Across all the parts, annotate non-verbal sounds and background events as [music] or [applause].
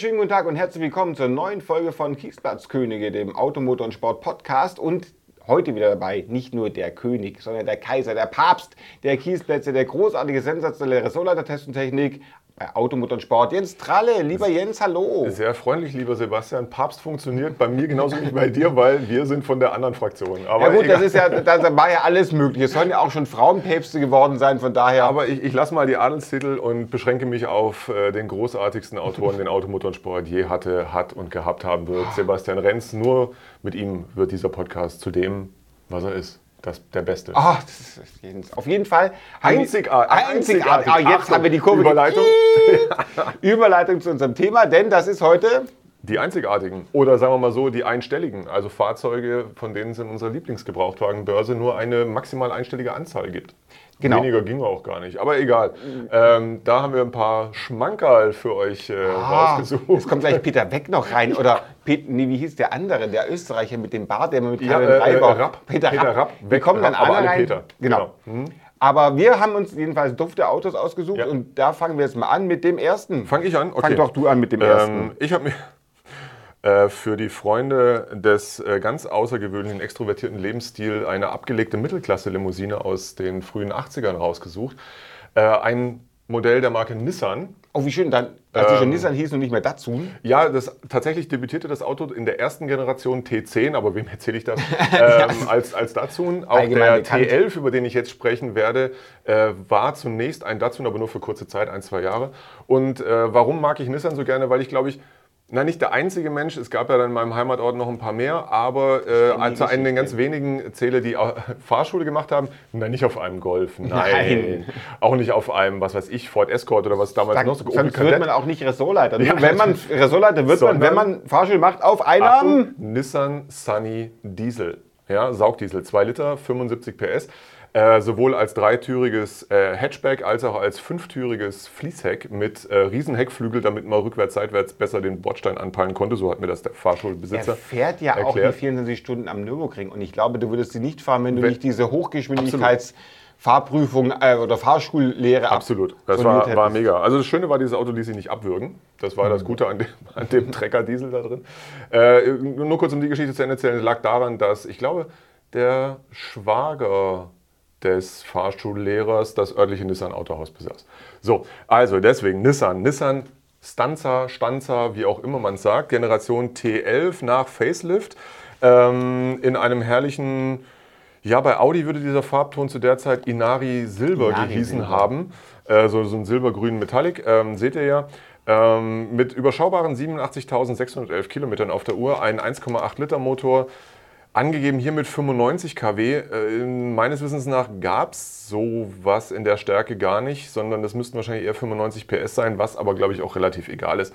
Schönen guten Tag und herzlich willkommen zur neuen Folge von Kiesplatzkönige, dem Automotor- und Sport-Podcast. Und heute wieder dabei nicht nur der König, sondern der Kaiser, der Papst der Kiesplätze, der großartige, sensationelle Ressortleiter-Test und Technik bei Automotor und Sport. Jens Tralle, lieber Jens, hallo. Sehr freundlich, lieber Sebastian. Papst funktioniert bei mir genauso wie bei dir, weil wir sind von der anderen Fraktion. Aber ja gut, egal. das ist ja, da war ja alles möglich. Es sollen ja auch schon Frauenpäpste geworden sein, von daher. Aber ich, ich lasse mal die Adelstitel und beschränke mich auf äh, den großartigsten Autoren, den Automotor und Sport je hatte, hat und gehabt haben wird, Sebastian Renz. Nur mit ihm wird dieser Podcast zu dem, was er ist. Das, der Beste. Ist auf jeden Fall einzigartig. einzigartig. Ah, jetzt Achtung, haben wir die Kurve. Überleitung. [laughs] Überleitung zu unserem Thema, denn das ist heute die einzigartigen oder sagen wir mal so die einstelligen, also Fahrzeuge, von denen es in unserer Lieblingsgebrauchtwagenbörse nur eine maximal einstellige Anzahl gibt. Genau. Weniger ging auch gar nicht, aber egal. Ähm, da haben wir ein paar Schmankerl für euch äh, ah, rausgesucht. Jetzt kommt gleich Peter Weck noch rein oder Pet, nee, wie hieß der andere, der Österreicher mit dem Bart, der mit ja, äh, äh, Rapp. Peter, Peter Rapp. Rapp. Wir kommen dann alle rein. Peter. Genau. genau. Mhm. Aber wir haben uns jedenfalls dufte Autos ausgesucht ja. und da fangen wir jetzt mal an mit dem ersten. Fange ich an? Okay. Fang doch du an mit dem ähm, ersten. Ich habe mir für die Freunde des äh, ganz außergewöhnlichen extrovertierten Lebensstils eine abgelegte Mittelklasse-Limousine aus den frühen 80ern rausgesucht. Äh, ein Modell der Marke Nissan. Oh, wie schön. Dann, als ähm, schon Nissan hieß und nicht mehr Datsun. Ja, das, tatsächlich debütierte das Auto in der ersten Generation T10, aber wem erzähle ich das? [laughs] ähm, als, als Datsun. Auch der bekannt. T11, über den ich jetzt sprechen werde, äh, war zunächst ein Datsun, aber nur für kurze Zeit, ein, zwei Jahre. Und äh, warum mag ich Nissan so gerne? Weil ich, glaube ich, na, nicht der einzige Mensch. Es gab ja dann in meinem Heimatort noch ein paar mehr, aber äh, zu einem der ganz wenigen zähle, die [laughs] Fahrschule gemacht haben. Nein, nicht auf einem Golf. Nein. Nein. Auch nicht auf einem, was weiß ich, Ford Escort oder was damals Sag, noch so Sonst wird man auch nicht Ressortleiter. Ja. Wenn man Ressortleiter wird man, wenn man Fahrschule macht, auf einem Nissan Sunny Diesel. Ja, Saugdiesel, 2 Liter, 75 PS. Äh, sowohl als dreitüriges äh, Hatchback als auch als fünftüriges Fließheck mit äh, Riesenheckflügel, damit man rückwärts, seitwärts besser den Bordstein anpeilen konnte. So hat mir das der Fahrschulbesitzer Er fährt ja erklärt. auch die 24 Stunden am Nürburgring und ich glaube, du würdest sie nicht fahren, wenn du wenn, nicht diese Hochgeschwindigkeits... Fahrprüfung äh, oder Fahrschullehre Absolut, das war, war, mega. Also das Schöne war, dieses Auto ließ sich nicht abwürgen. Das war mhm. das Gute an dem, [laughs] an dem Trecker-Diesel da drin. Äh, nur kurz um die Geschichte zu Ende zu erzählen, lag daran, dass ich glaube, der Schwager des Fahrschullehrers das örtliche Nissan Autohaus besaß. So, also deswegen Nissan. Nissan Stanza, Stanza, wie auch immer man es sagt, Generation T11 nach Facelift ähm, in einem herrlichen, ja, bei Audi würde dieser Farbton zu der Zeit Inari Silber Inari gehießen Silber. haben. Äh, so, so ein silbergrünen Metallic, ähm, seht ihr ja. Ähm, mit überschaubaren 87.611 Kilometern auf der Uhr, ein 1,8 Liter Motor, Angegeben hier mit 95 kW. Äh, meines Wissens nach gab es sowas in der Stärke gar nicht, sondern das müssten wahrscheinlich eher 95 PS sein, was aber, glaube ich, auch relativ egal ist.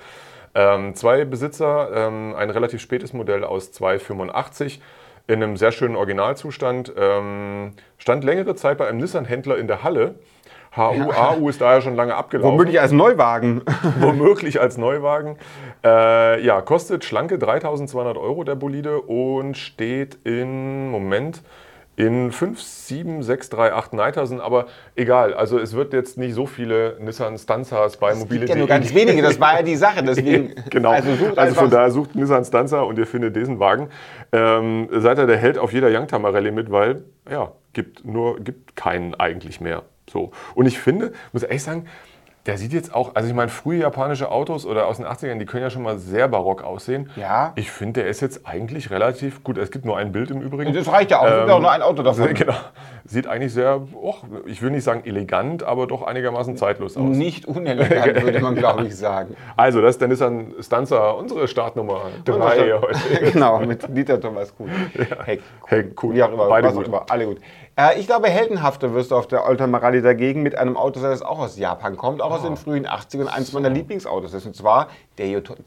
Ähm, zwei Besitzer, ähm, ein relativ spätes Modell aus 285 in einem sehr schönen Originalzustand, ähm, stand längere Zeit bei einem Nissan-Händler in der Halle HU. AU ist daher schon lange abgelaufen. Womöglich als Neuwagen. [laughs] Womöglich als Neuwagen. Äh, ja, kostet schlanke 3200 Euro der Bolide und steht in, Moment, in 5, 7, 6, 3, 8 Niter aber egal. Also es wird jetzt nicht so viele Nissan Stanzas bei Mobilität. Ja, nur ganz wenige, das war ja die Sache. Deswegen, [laughs] genau. Also, also von daher sucht Nissan Stanza und ihr findet diesen Wagen. Ähm, seid ihr der Held auf jeder Youngtimer Rallye mit, weil ja, gibt nur gibt keinen eigentlich mehr. So. Und ich finde, muss ehrlich sagen, der sieht jetzt auch, also ich meine, frühe japanische Autos oder aus den 80ern, die können ja schon mal sehr barock aussehen. Ja. Ich finde, der ist jetzt eigentlich relativ gut. Es gibt nur ein Bild im Übrigen. Das reicht ja auch. Es ähm, gibt auch nur ein Auto davon. [laughs] Genau. Sieht eigentlich sehr, oh, ich will nicht sagen elegant, aber doch einigermaßen zeitlos aus. Nicht unelegant, [laughs] würde man, glaube ich, sagen. Also, das ist der Nissan Stanza, unsere Startnummer 3 heute. [laughs] genau, mit Dieter Thomas Kuhn. Ja. Heck, Heck, cool. Wie auch immer, Beide gut. Immer, alle gut. Äh, ich glaube, heldenhafter wirst du auf der Oldtimer Rallye dagegen mit einem Auto sein, das auch aus Japan kommt, auch oh. aus den frühen 80ern, eins meiner Lieblingsautos ist. Und zwar der Yotota.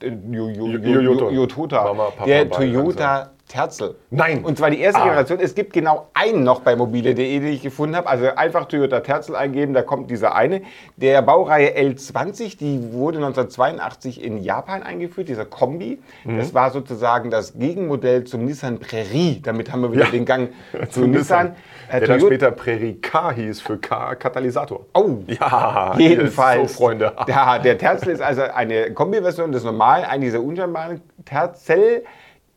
Der Toyota Terzel. Nein. Und zwar die erste Ah. Generation. Es gibt genau einen noch bei mobile.de, den ich gefunden habe. Also einfach Toyota Terzel eingeben, da kommt dieser eine. Der Baureihe L20, die wurde 1982 in Japan eingeführt, dieser Kombi. Mhm. Das war sozusagen das Gegenmodell zum Nissan Prärie. Damit haben wir wieder Ja. den Gang [laughs] zu Nissan. Äh, Der dann später Prärie K hieß für K Katalysator. Oh, Ja, [laughs] Jedenfalls. So, Freunde. Der, der Terzel ist also eine Kombiversion des normalen, eigentlich dieser unscheinbaren Terzel,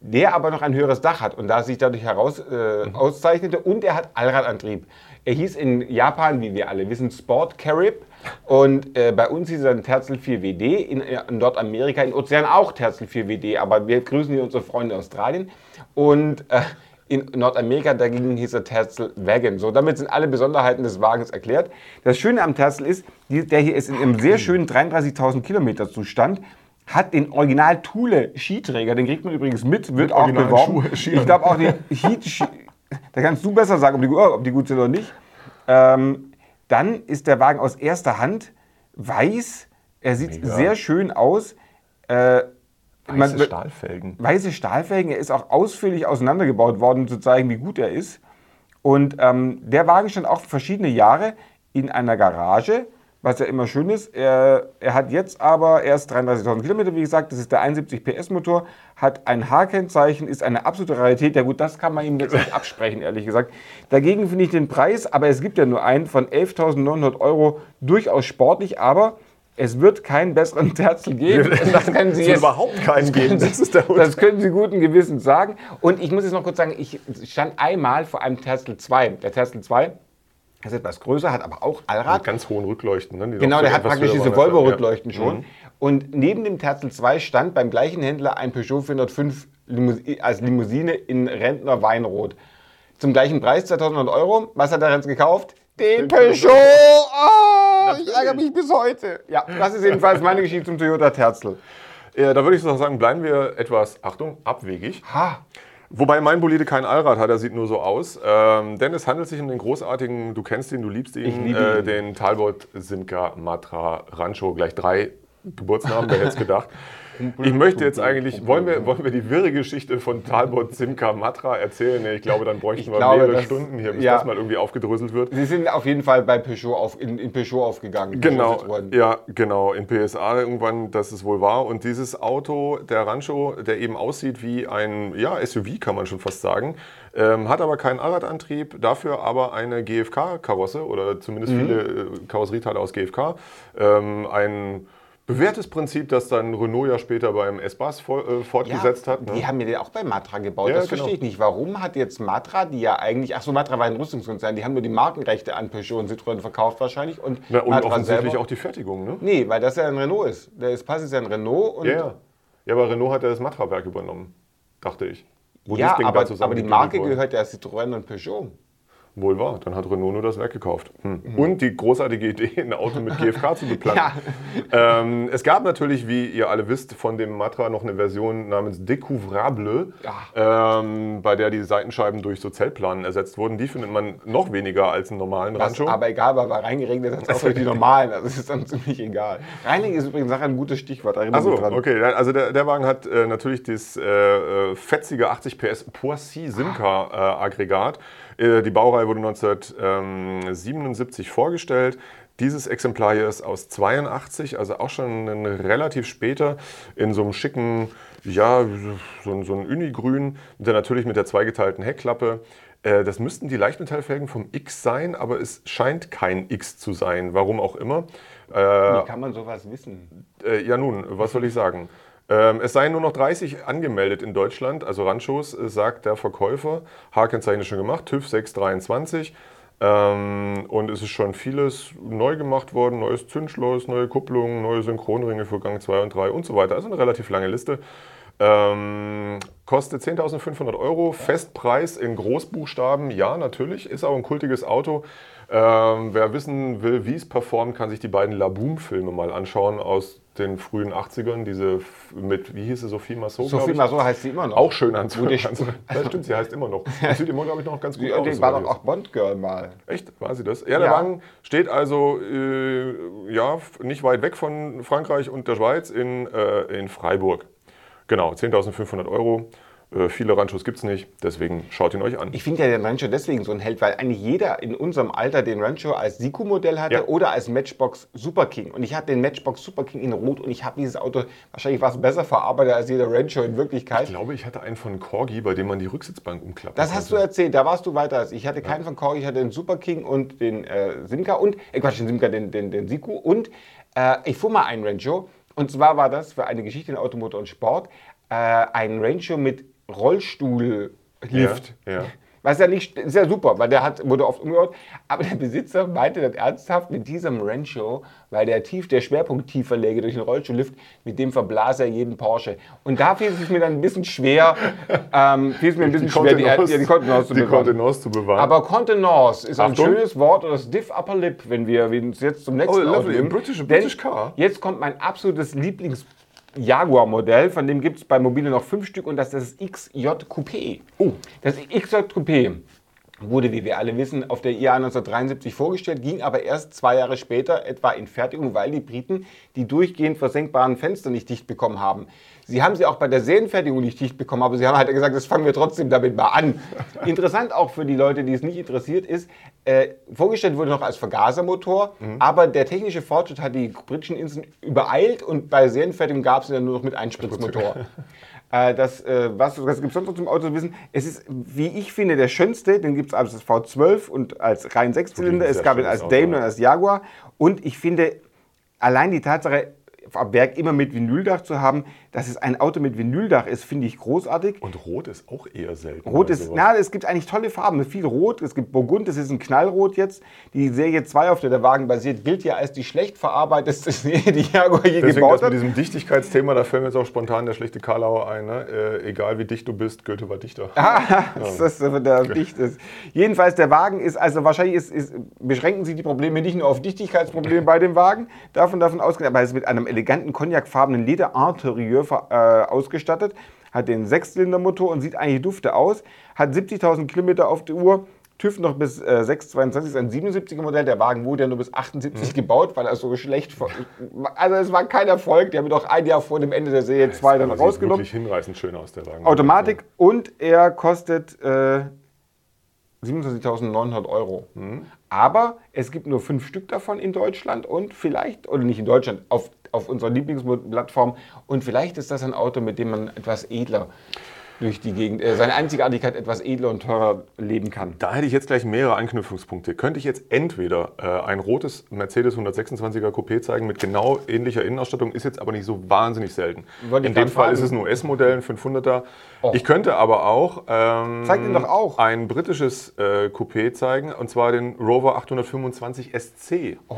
der aber noch ein höheres Dach hat und da sich dadurch heraus äh, Mhm. auszeichnete. Und er hat Allradantrieb. Er hieß in Japan, wie wir alle wissen, Sport Carib. Und äh, bei uns hieß er ein Terzel 4WD, in, in Nordamerika, in Ozean auch Terzel 4WD, aber wir grüßen hier unsere Freunde Australien. Und äh, in Nordamerika dagegen hieß er Terzel Wagon. So, damit sind alle Besonderheiten des Wagens erklärt. Das Schöne am Terzel ist, der hier ist in einem sehr schönen 33.000 Kilometer Zustand, hat den Original Thule Skiträger, den kriegt man übrigens mit, wird auch Original beworben. Schuhe-. Ich glaube auch die Heat, Ski- da kannst du besser sagen, ob die, gu- ob die gut sind oder nicht. Ähm, dann ist der Wagen aus erster Hand weiß, er sieht Mega. sehr schön aus. Äh, Weiße man- Stahlfelgen. weiße Stahlfelgen. Er ist auch ausführlich auseinandergebaut worden, um zu zeigen, wie gut er ist. Und ähm, der Wagen stand auch verschiedene Jahre in einer Garage, was ja immer schön ist. Er, er hat jetzt aber erst 33.000 Kilometer, wie gesagt. Das ist der 71 PS Motor, hat ein H-Kennzeichen, ist eine absolute Rarität. Ja gut, das kann man ihm jetzt nicht absprechen, ehrlich gesagt. Dagegen finde ich den Preis, aber es gibt ja nur einen von 11.900 Euro, durchaus sportlich, aber es wird keinen besseren [laughs] Terzel geben. [laughs] Das können Sie Es wird überhaupt keinen geben. Das ist der das können Sie guten Gewissens sagen. Und ich muss jetzt noch kurz sagen, ich stand einmal vor einem Terzel 2. Der Terzel 2 ist etwas größer, hat aber auch Allrad. Mit ganz hohen Rückleuchten. Ne? Genau, der hat praktisch diese. Volvo-Rückleuchten Ja. schon. Mhm. Und neben dem Terzel 2 stand beim gleichen Händler ein Peugeot 405 Limous- als Limousine in Rentner Weinrot. Zum gleichen Preis, 2100 Euro. Was hat der Renz gekauft? Den, Peugeot! Oh, ich ärgere mich bis heute. Ja, das ist jedenfalls meine Geschichte zum Toyota Terzel. Ja, da würde ich so sagen, bleiben wir etwas, Achtung, abwegig. Ha, Wobei mein Bolide kein Allrad hat, er sieht nur so aus. Ähm, denn es handelt sich um den großartigen, du kennst ihn, du liebst ihn, Ich liebe äh, ihn. den Talbot Simca Matra Rancho. Gleich drei Geburtsnamen, wer hätte es gedacht. [laughs] Ich möchte jetzt eigentlich, wollen wir, wollen wir die wirre Geschichte von Talbot Simca Matra erzählen? Nee, Ich glaube, dann bräuchten Ich wir glaube, mehrere das- Stunden hier, bis ja. das mal irgendwie aufgedröselt wird. Sie sind auf jeden Fall bei Peugeot auf, in, in Peugeot aufgegangen. Genau, ja, genau, in PSA irgendwann, das es wohl war. Und dieses Auto, der Rancho, der eben aussieht wie ein ja, SUV, kann man schon fast sagen, ähm, hat aber keinen Allradantrieb, dafür aber eine GFK-Karosse oder zumindest viele äh, Karosserieteile aus GFK. Ähm, ein bewährtes Prinzip, das dann Renault ja später beim S-Bus äh, fortgesetzt hat. Ne? Die haben mir den auch bei Matra gebaut. Ja, das genau. verstehe ich nicht. Warum hat jetzt Matra, die ja eigentlich, ach so, Matra war ein Rüstungskonzern, die haben nur die Markenrechte an Peugeot und Citroën verkauft wahrscheinlich. Und, Na, und Matra offensichtlich selber- auch die Fertigung, ne? Nee, weil das ja ein Renault ist. Der Espace ist ja ein Renault. Und Ja, ja. Ja, aber Renault hat ja das Matra-Werk übernommen, dachte ich. Wo ja das aber, aber die Marke gehört ja Citroën und Peugeot. Wohl wahr, dann hat Renault nur das Werk gekauft. Hm. Und die großartige Idee, [laughs] ein Auto mit GFK zu beplanen. Ja. ähm, es gab natürlich, wie ihr alle wisst, von dem Matra noch eine Version namens Découvrable, ähm, bei der die Seitenscheiben durch so Zellplanen ersetzt wurden. Die findet man noch weniger als einen normalen Was Rancho. aber egal weil reingeregnet hat es auch [laughs] durch die normalen. Also das ist dann ziemlich egal. Reinigen ist übrigens nachher ein gutes Stichwort. Achso, okay. Also der, der Wagen hat äh, natürlich das äh, äh, fetzige 80 PS Poissy Simca äh, Aggregat. Äh, die Baureihe wurde 1977 vorgestellt. Dieses Exemplar hier ist aus 82, also auch schon relativ später in so einem schicken, ja, so, so ein Unigrün, der, natürlich mit der zweigeteilten Heckklappe. Äh, Das müssten die Leichtmetallfelgen vom X sein, aber es scheint kein X zu sein, warum auch immer. Äh, Wie kann man sowas wissen? äh, ja nun, was soll ich sagen? Ähm, es seien nur noch 30 angemeldet in Deutschland, also Ranchos, äh, sagt der Verkäufer. H-Kennzeichen ist schon gemacht, TÜV 623. Ähm, und es ist schon vieles neu gemacht worden, neues Zündschloss, neue Kupplungen, neue Synchronringe für Gang 2 und 3 und so weiter. Also eine relativ lange Liste. Ähm, kostet 10.500 Euro, Festpreis in Großbuchstaben, ja natürlich, ist auch ein kultiges Auto. Ähm, wer wissen will, wie es performt, kann sich die beiden Laboom-Filme mal anschauen aus den frühen 80ern. Diese mit, wie hieß sie, Sophie Massot? Sophie? Maso heißt sie immer noch. Auch schön. Gute [laughs] Ja, stimmt, sie heißt immer noch. [laughs] Das sieht immer, glaube ich, noch ganz gut Die, aus. die war doch auch Bond-Girl mal. Echt? War sie das? Ja, der Ja. Wagen steht also äh, ja, nicht weit weg von Frankreich und der Schweiz in, äh, in Freiburg. Genau, 10.500 Euro. Äh, viele Ranchos gibt es nicht, deswegen schaut ihn euch an. Ich finde ja den Rancho deswegen so ein Held, weil eigentlich jeder in unserem Alter den Rancho als Siku-Modell hatte Ja. oder als Matchbox Super King. Und ich hatte den Matchbox Super King in Rot und ich habe dieses Auto wahrscheinlich was besser verarbeitet als jeder Rancho in Wirklichkeit. Ich glaube, ich hatte einen von Corgi, bei dem man die Rücksitzbank umklappen Das hast du erzählt, da warst du weiter als ich. Ich hatte keinen von Corgi, ich hatte den Super King und den äh, Simca und, äh Quatsch, den Simca, den, den, den Siku und äh, ich fuhr mal einen Rancho und zwar war das für eine Geschichte in Automotor und Sport äh, ein Rancho mit Rollstuhllift. Ja, ja. Was ja nicht, ist ja super, weil der hat, wurde oft umgebaut. Aber der Besitzer meinte dann ernsthaft mit diesem Rancho, weil der, tief, der Schwerpunkt tiefer läge durch den Rollstuhllift, mit dem verblas er jeden Porsche. Und da fiel es mir dann ein bisschen schwer, [laughs] ähm, fiel es mir ein bisschen schwer, die, Kontenance- ja, die Kontenance zu die bewahren. Kontenance zu bewahren. Aber Kontenance ist ein Achtung. schönes Wort oder stiff upper lip, wenn wir uns jetzt zum nächsten Oh, lovely. Nehmen. British- British car. Jetzt kommt mein absolutes Lieblings Jaguar-Modell, von dem gibt es bei Mobile noch fünf Stück und das ist das XJ Coupé. Oh. Das XJ Coupé wurde, wie wir alle wissen, auf der IAA 1973 vorgestellt, ging aber erst zwei Jahre später etwa in Fertigung, weil die Briten die durchgehend versenkbaren Fenster nicht dicht bekommen haben. Sie haben sie auch bei der Serienfertigung nicht dicht bekommen, aber sie haben halt gesagt, das fangen wir trotzdem damit mal an. [laughs] Interessant auch für die Leute, die es nicht interessiert ist, äh, vorgestellt wurde noch als Vergasermotor, aber der technische Fortschritt hat die britischen Inseln übereilt und bei Serienfertigung gab es ihn dann nur noch mit Einspritzmotor. [laughs] Äh, das, äh, was, was gibt es sonst noch zum Auto zu wissen? Es ist, wie ich finde, der schönste. Den gibt es als V12 und als rein Sechszylinder. Es gab ihn als Daimler und als Jaguar. Und ich finde, allein die Tatsache, am Werk immer mit Vinyldach zu haben, dass es ein Auto mit Vinyldach ist, finde ich großartig. Und Rot ist auch eher selten. Rot ist, sowas. na, es gibt eigentlich tolle Farben, viel Rot, es gibt Burgund, das ist ein Knallrot jetzt. Die Serie 2, auf der der Wagen basiert, gilt ja als die schlecht verarbeiteste [laughs] Serie, die Jaguar je Deswegen gebaut das mit hat. diesem Dichtigkeitsthema, da fällt mir jetzt auch spontan der schlechte Karlauer ein. Ne? Äh, egal wie dicht du bist, Goethe war Dichter. [laughs] das ist der dicht ist. Jedenfalls, der Wagen ist, also wahrscheinlich ist, ist, beschränken sich die Probleme nicht nur auf Dichtigkeitsprobleme bei dem Wagen, davon davon ausgehen, aber er ist mit einem eleganten cognacfarbenen Leder-Interieur äh, ausgestattet, hat den Sechszylindermotor und sieht eigentlich dufte aus, hat 70.000 Kilometer auf der Uhr, TÜV noch bis äh, 622 ist ein 77er Modell. Der Wagen wurde ja nur bis 78 gebaut, weil er so schlecht. Also, es war kein Erfolg. Die haben doch ein Jahr vor dem Ende der Serie 2 dann Aber sieht rausgenommen. wirklich hinreißend schön aus, der Wagen. Automatik und er kostet äh, 27.900 Euro. Aber es gibt nur fünf Stück davon in Deutschland und vielleicht, oder nicht in Deutschland, auf, auf unserer Lieblingsplattform. Und vielleicht ist das ein Auto, mit dem man etwas edler durch die Gegend, äh, seine Einzigartigkeit etwas edler und teurer leben kann. Da hätte ich jetzt gleich mehrere Anknüpfungspunkte. Könnte ich jetzt entweder äh, ein rotes Mercedes 126er Coupé zeigen mit genau ähnlicher Innenausstattung, ist jetzt aber nicht so wahnsinnig selten. Wollte In dem Fall fragen. ist es ein US-Modell, ein 500er. Ich könnte aber auch, ähm, Zeig ihn doch auch. ein britisches äh, Coupé zeigen, und zwar den Rover 825 SC. Oh.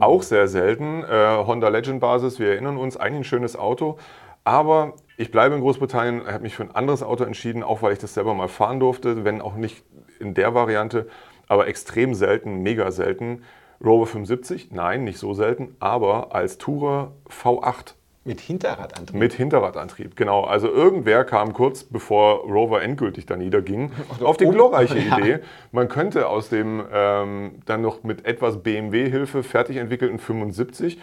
Auch sehr selten. Äh, Honda Legend Basis, wir erinnern uns, eigentlich ein schönes Auto. Aber ich bleibe in Großbritannien, habe mich für ein anderes Auto entschieden, auch weil ich das selber mal fahren durfte, wenn auch nicht in der Variante, aber extrem selten, mega selten. Rover 75, nein, nicht so selten, aber als Tourer V8 Mit Hinterradantrieb. mit Hinterradantrieb, genau. Also irgendwer kam kurz bevor Rover endgültig da niederging, [laughs] auf die um- glorreiche [laughs] Ja. Idee, man könnte aus dem ähm, dann noch mit etwas BMW-Hilfe fertig entwickelten 75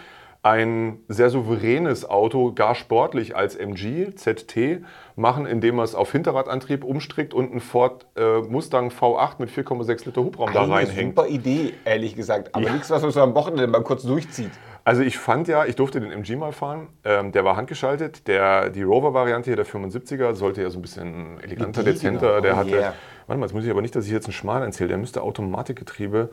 ein sehr souveränes Auto, gar sportlich als MG, ZT, machen, indem man es auf Hinterradantrieb umstrickt und einen Ford äh, Mustang V8 mit 4,6 Liter Hubraum da Eine reinhängt. super Idee, ehrlich gesagt. Aber nichts, was man so am Wochenende mal kurz durchzieht. Also ich fand ja, ich durfte den MG mal fahren, ähm, der war handgeschaltet. Der, die Rover-Variante hier, der 75er, sollte ja so ein bisschen eleganter, dezenter. Der oh hatte, yeah. warte mal, jetzt muss ich aber nicht, dass ich jetzt einen Schmal erzähle, der müsste Automatikgetriebe,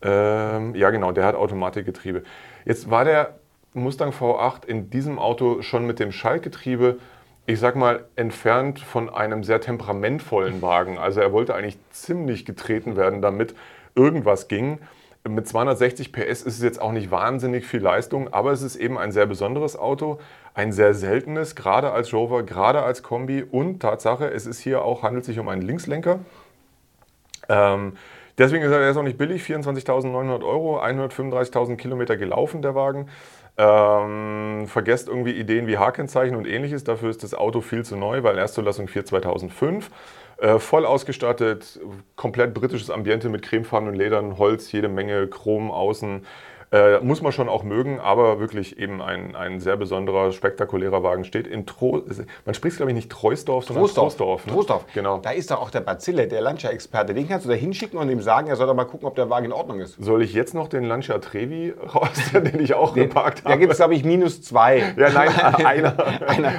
ähm, ja genau, der hat Automatikgetriebe. Jetzt war der Mustang V8 in diesem Auto schon mit dem Schaltgetriebe, ich sag mal, entfernt von einem sehr temperamentvollen Wagen. Also er wollte eigentlich ziemlich getreten werden, damit irgendwas ging. Mit 260 PS ist es jetzt auch nicht wahnsinnig viel Leistung, aber es ist eben ein sehr besonderes Auto, ein sehr seltenes, gerade als Rover, gerade als Kombi und Tatsache, es ist hier auch, handelt sich um einen Linkslenker. Ähm, deswegen ist er ist auch nicht billig, 24.900 Euro, 135.000 Kilometer gelaufen der Wagen. Ähm, vergesst irgendwie Ideen wie H-Kennzeichen und ähnliches, dafür ist das Auto viel zu neu, weil Erstzulassung 4 2005. Äh, voll ausgestattet, komplett britisches Ambiente mit cremefarbenen Ledern, Holz, jede Menge Chrom außen. Äh, muss man schon auch mögen, aber wirklich eben ein, ein sehr besonderer, spektakulärer Wagen steht in Tro Man spricht glaube ich nicht Treusdorf, sondern Trostorf. Troisdorf. ne? Trostorf. Genau. Da ist doch auch der Bazille, der Lancia-Experte. Den kannst du da hinschicken und ihm sagen, er soll doch mal gucken, ob der Wagen in Ordnung ist. Soll ich jetzt noch den Lancia Trevi raus, [laughs] den ich auch geparkt Da habe? gibt es, glaube ich, minus zwei. ja, nein, [laughs] einer,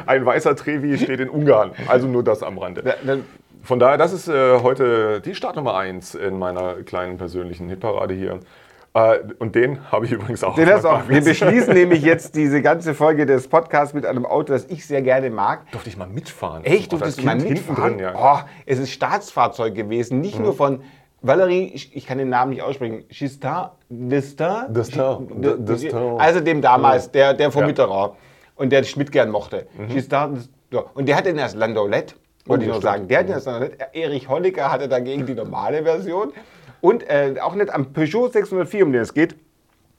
ein weißer Trevi steht in Ungarn. Also nur das am Rande. Da- da- Von daher, das ist äh, heute die Startnummer 1 in meiner kleinen persönlichen Hitparade hier. Äh, und den habe ich übrigens auch. Den hast auch. Wir beschließen nämlich jetzt diese ganze Folge des Podcasts mit einem Auto, das ich sehr gerne mag. Durfte ich mal mitfahren. Echt, Auch du als bist mal mitfahren? drin, ja. oh, es ist Staatsfahrzeug gewesen, nicht nur von Valerie, ich, ich kann den Namen nicht aussprechen, Gistin, Destin? Destin. Also dem damals, der, der von Ja. Mitterrand und der Schmidt gern mochte. Gistin, so. Und der hatte den als Landaulet, wollte ich ja, noch sagen. Der hatte den als Landaulet. Erich Honecker hatte dagegen die normale Version. Und äh, auch nicht am Peugeot 604, um den es geht.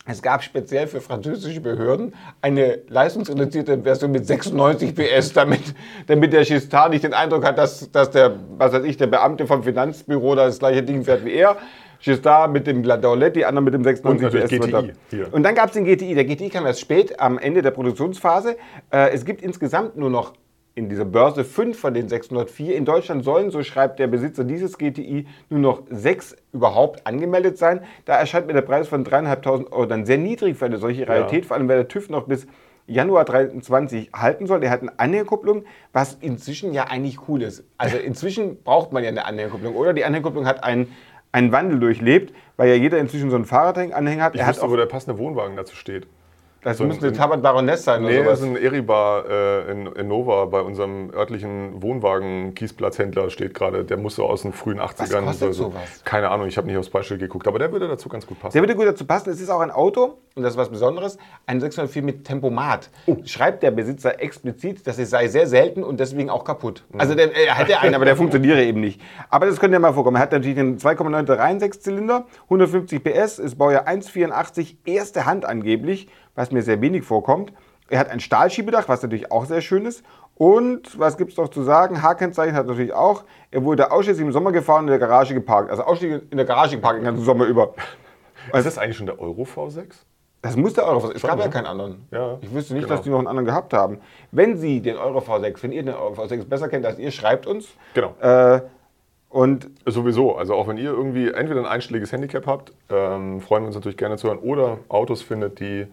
Es gab speziell für französische Behörden eine leistungsreduzierte Version mit 96 PS, damit, damit der Gistar nicht den Eindruck hat, dass, dass der, was weiß ich, der Beamte vom Finanzbüro da das gleiche Ding fährt wie er. Gistar mit dem Landaulet, die anderen mit dem 96 Und PS. GTI hier. Und dann gab es den GTI. Der GTI kam erst spät, am Ende der Produktionsphase. Äh, es gibt insgesamt nur noch in dieser Börse fünf von den 604. In Deutschland sollen, so schreibt der Besitzer dieses GTI, nur noch sechs überhaupt angemeldet sein. Da erscheint mir der Preis von 3.500 Euro dann sehr niedrig für eine solche Realität, vor allem weil der TÜV noch bis Januar 23 halten soll. Der hat eine Anhängerkupplung, was inzwischen ja eigentlich cool ist. Also [laughs] inzwischen braucht man ja eine Anhängerkupplung, oder? Die Anhängerkupplung hat einen, einen Wandel durchlebt, weil ja jeder inzwischen so einen Fahrradanhänger hat. Ich er hat wüsste, auch, wo der passende Wohnwagen dazu steht. Das so müsste ein- eine Tabat Baroness sein Nee, oder das sowas. ist ein Eribar äh, in, in Nova bei unserem örtlichen Wohnwagen-Kiesplatzhändler steht gerade. Der muss so aus den frühen 80ern. kostet oder so. sowas? Keine Ahnung, ich habe nicht aufs Beispiel geguckt, aber der würde dazu ganz gut passen. Der würde gut dazu passen. Es ist auch ein Auto, und das ist was Besonderes, ein 604 mit Tempomat. Oh. Schreibt der Besitzer explizit, dass es sei sehr selten und deswegen auch kaputt. Mhm. Also der, er hätte einen, aber der [laughs] funktioniere eben nicht. Aber das könnte ja mal vorkommen. Er hat natürlich den 2,9 Reihensechszylinder, 150 PS, ist Baujahr 1,84, erste Hand angeblich, was mir sehr wenig vorkommt. Er hat ein Stahlschiebedach, was natürlich auch sehr schön ist. Und was gibt es noch zu sagen? H-Kennzeichen hat natürlich auch. Er wurde ausschließlich im Sommer gefahren und in der Garage geparkt. Also ausschließlich in der Garage geparkt den ganzen Sommer über. [laughs] ist das eigentlich schon der Euro V6? Das muss der Euro V6. Es gab ja ne? keinen anderen. Ja, ich wüsste nicht, genau. dass die noch einen anderen gehabt haben. Wenn Sie den Euro V6, wenn ihr den Euro V6 besser kennt als ihr, schreibt uns. Genau. Äh, und Sowieso. Also auch wenn ihr irgendwie entweder ein einstelliges Handicap habt, ähm, freuen wir uns natürlich gerne zu hören, oder Autos findet, die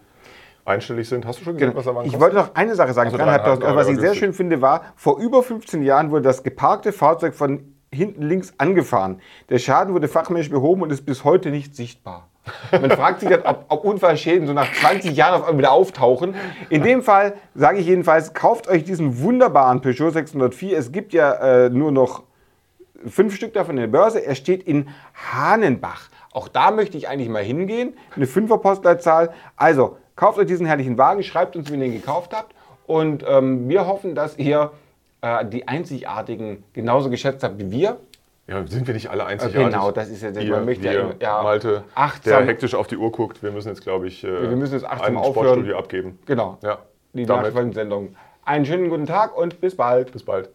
einstellig sind. Hast du schon gesehen, was da war? ich wollte noch eine Sache sagen, Also 3.500 dreieinhalb, Euro. Was ich sehr schön finde, war, vor über 15 Jahren wurde das geparkte Fahrzeug von hinten links angefahren. Der Schaden wurde fachmännisch behoben und ist bis heute nicht sichtbar. Man fragt sich dann, ob, ob Unfallschäden so nach 20 Jahren auf einmal wieder auftauchen. In dem Fall sage ich jedenfalls, kauft euch diesen wunderbaren Peugeot 604. Es gibt ja äh, nur noch fünf Stück davon in der Börse. Er steht in Hahnenbach. Auch da möchte ich eigentlich mal hingehen. Eine Fünfer-Postleitzahl. Also, kauft euch diesen herrlichen Wagen, schreibt uns, wie ihr den gekauft habt. Und ähm, wir hoffen, dass ihr äh, die Einzigartigen genauso geschätzt habt wie wir. Ja, sind wir nicht alle einzigartig? Genau, das ist ja, Ihr, man möchte wir, ja, Malte, achtsam- der hektisch auf die Uhr guckt. Wir müssen jetzt, glaube ich, äh, wir müssen jetzt achtsam ein aufhören. Sportstudio abgeben. Genau, Ja, die damit nachfolgende Sendung. Einen schönen guten Tag und bis bald. bis bald.